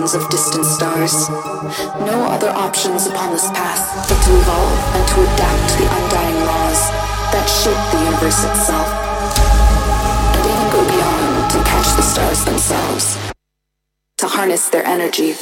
horizons of distant stars. No other options upon this path but to evolve and to adapt to the undying laws that shape the universe itself. And even go beyond to catch the stars themselves. To harness their energy.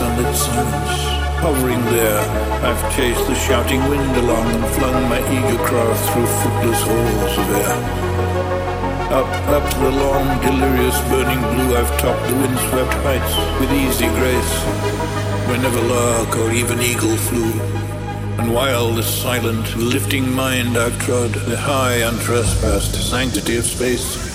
Silent, Hovering there, I've chased the shouting wind along and flung my eager craft through footless halls of air up up the long delirious, burning blue i've topped the wind-swept heights with easy grace where never lark or even eagle flew unwhilest silent lifting my and trod, the high untrespassed sanctity of space.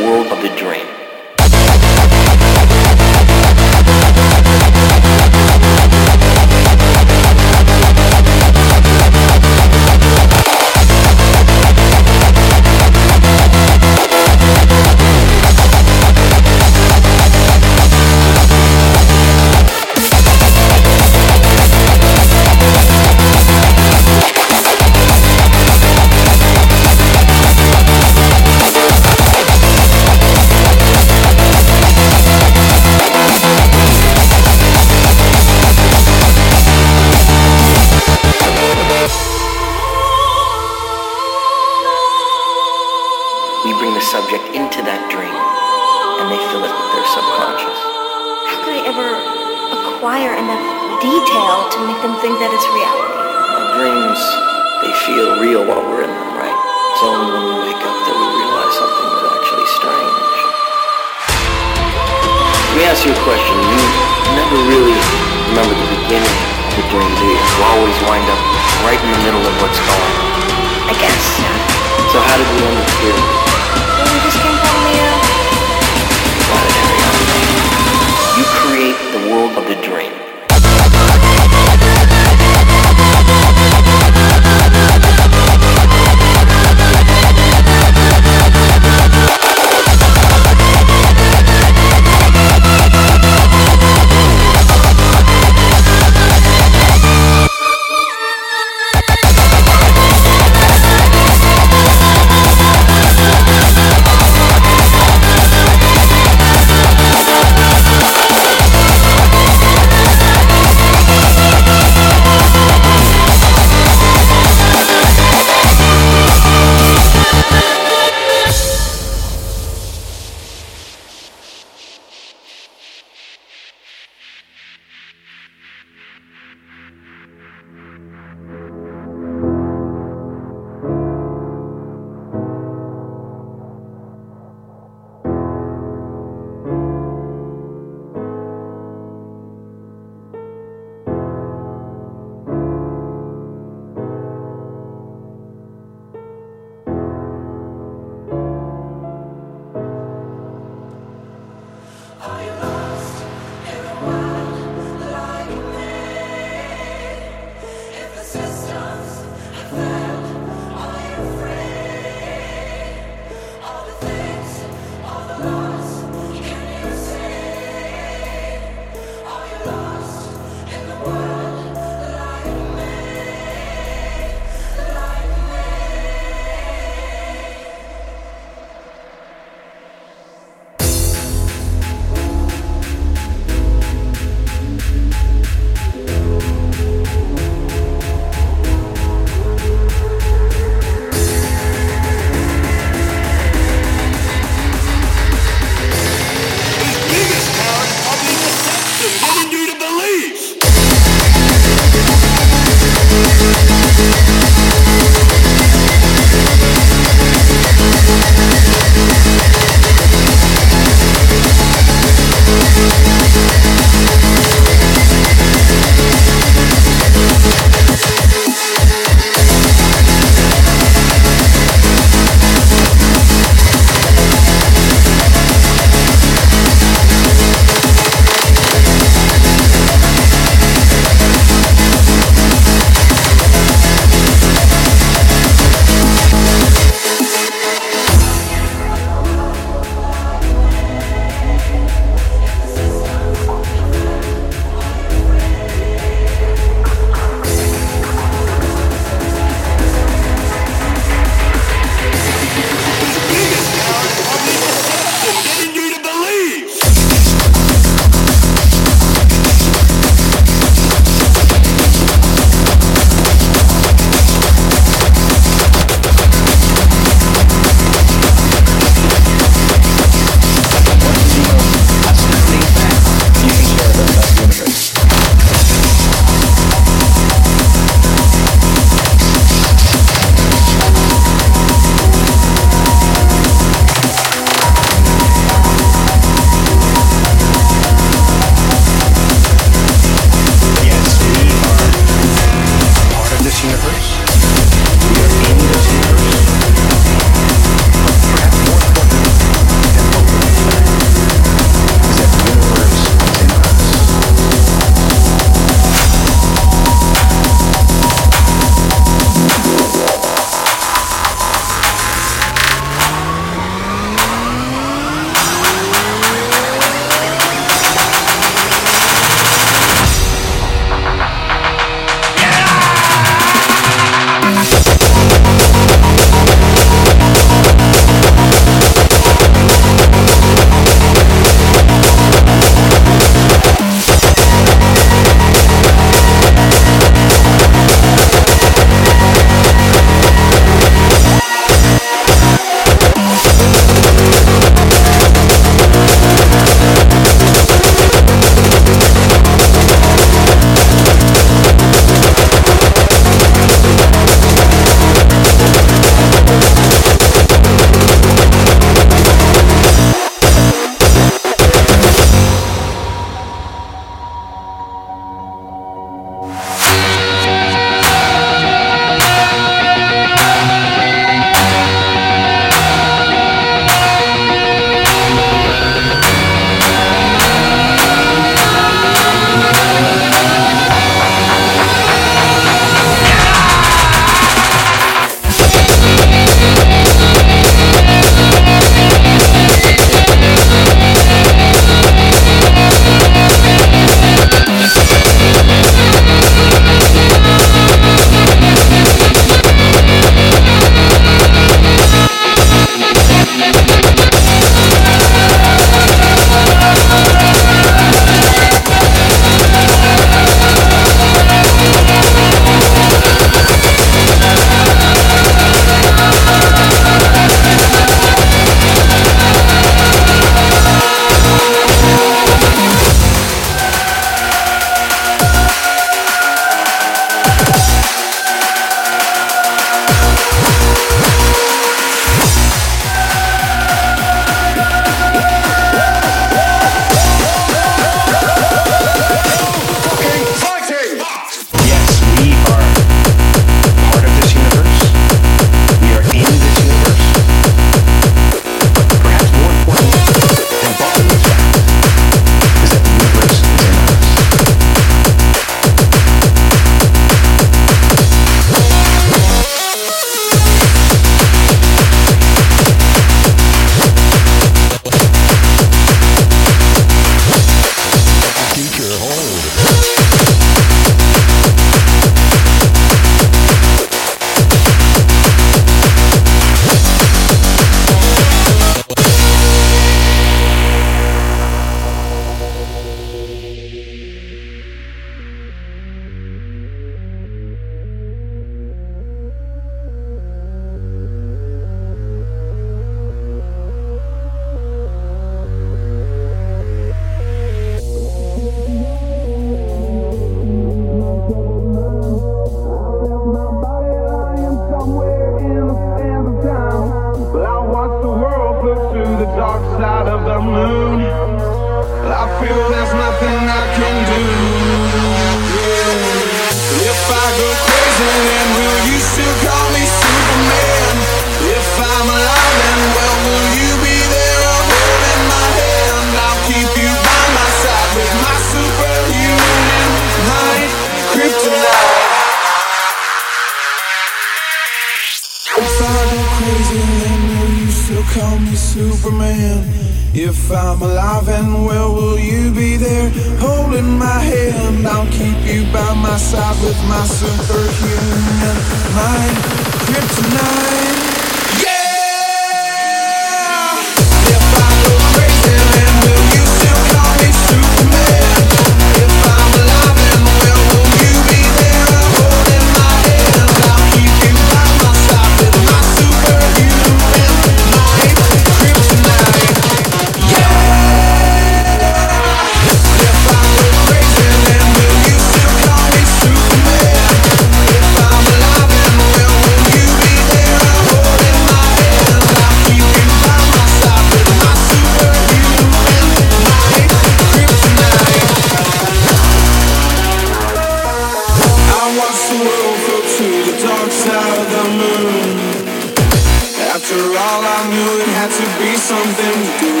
something with you.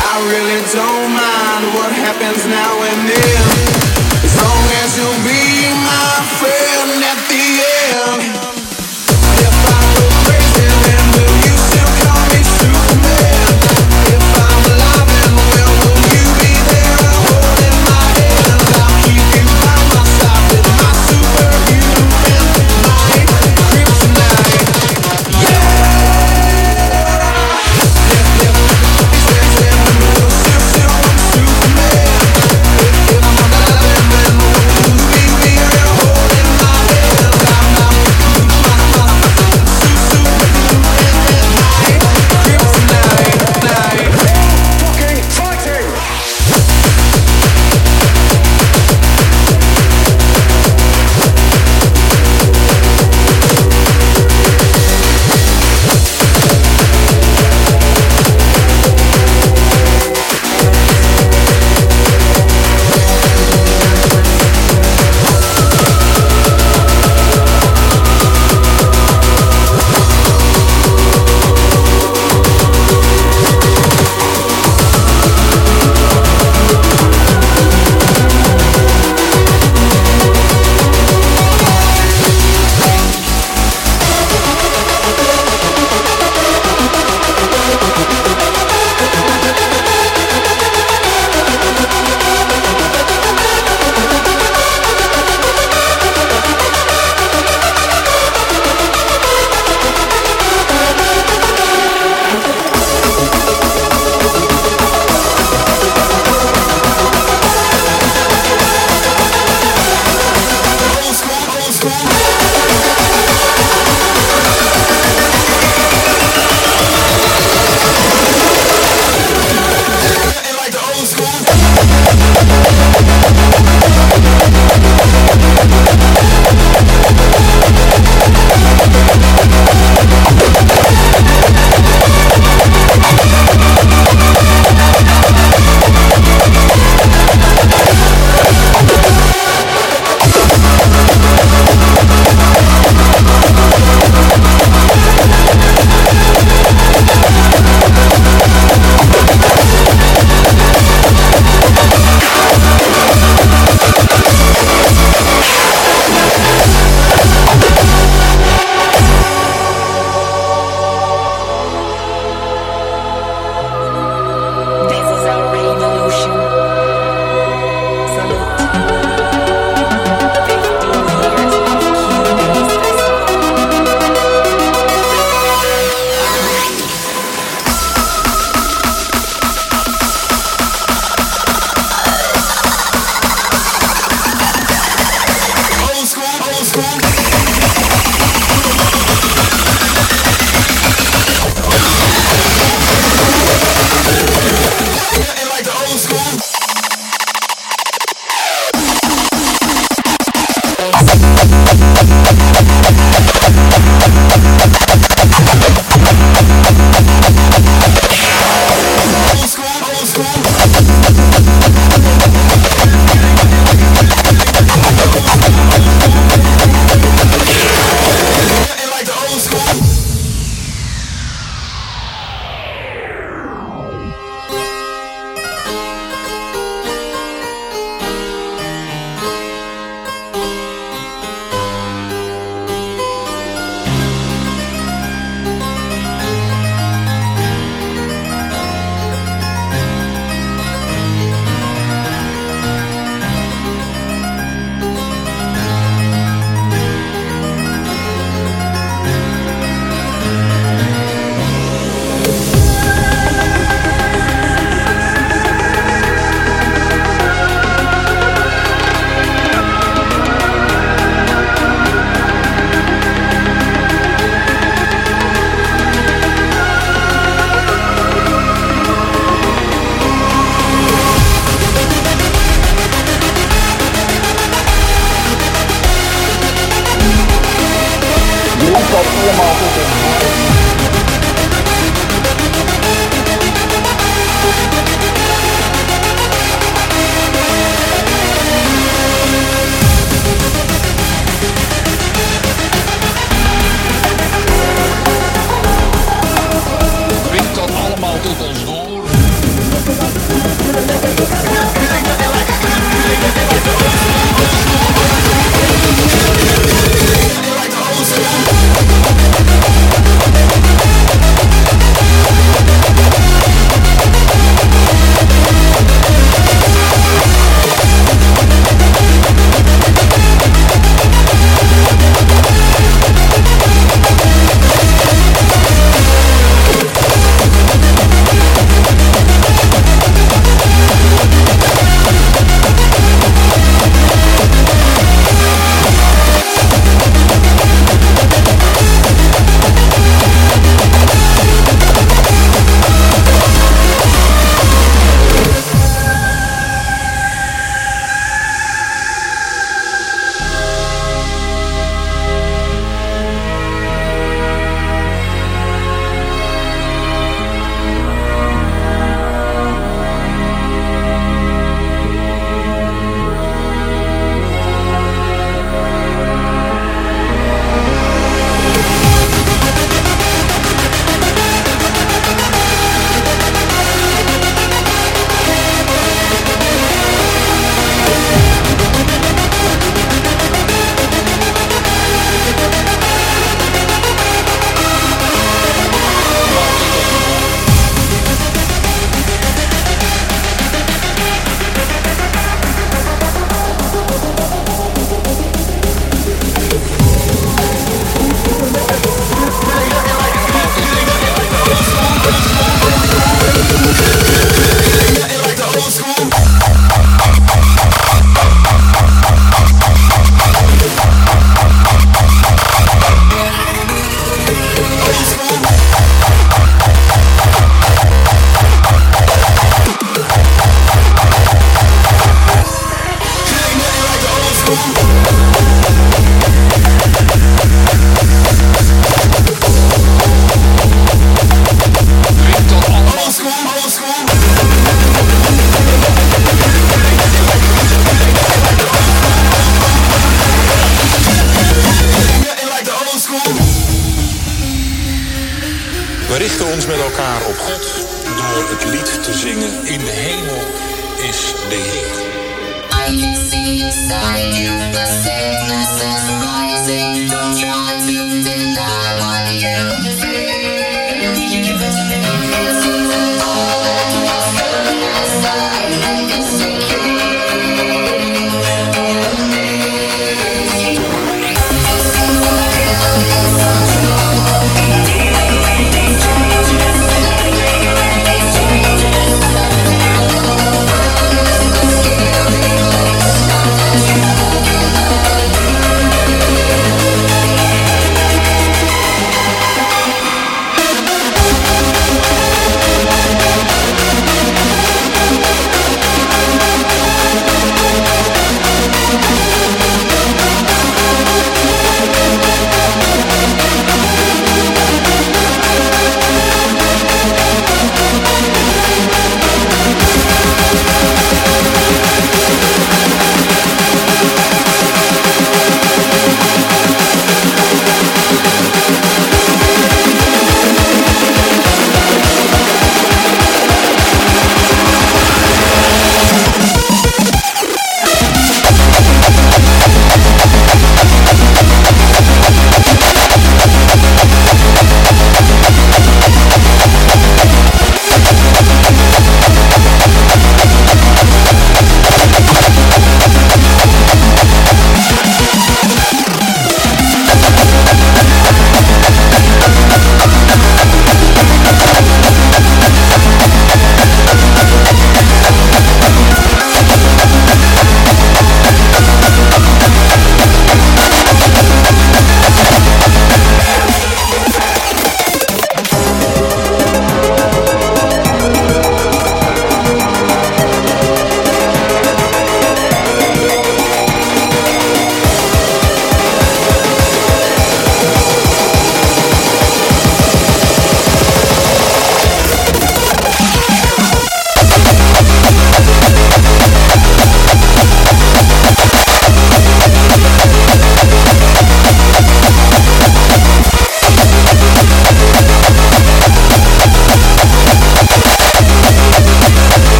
I really don't mind what happens now and then.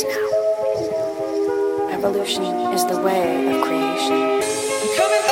is now. Evolution is the way of creation.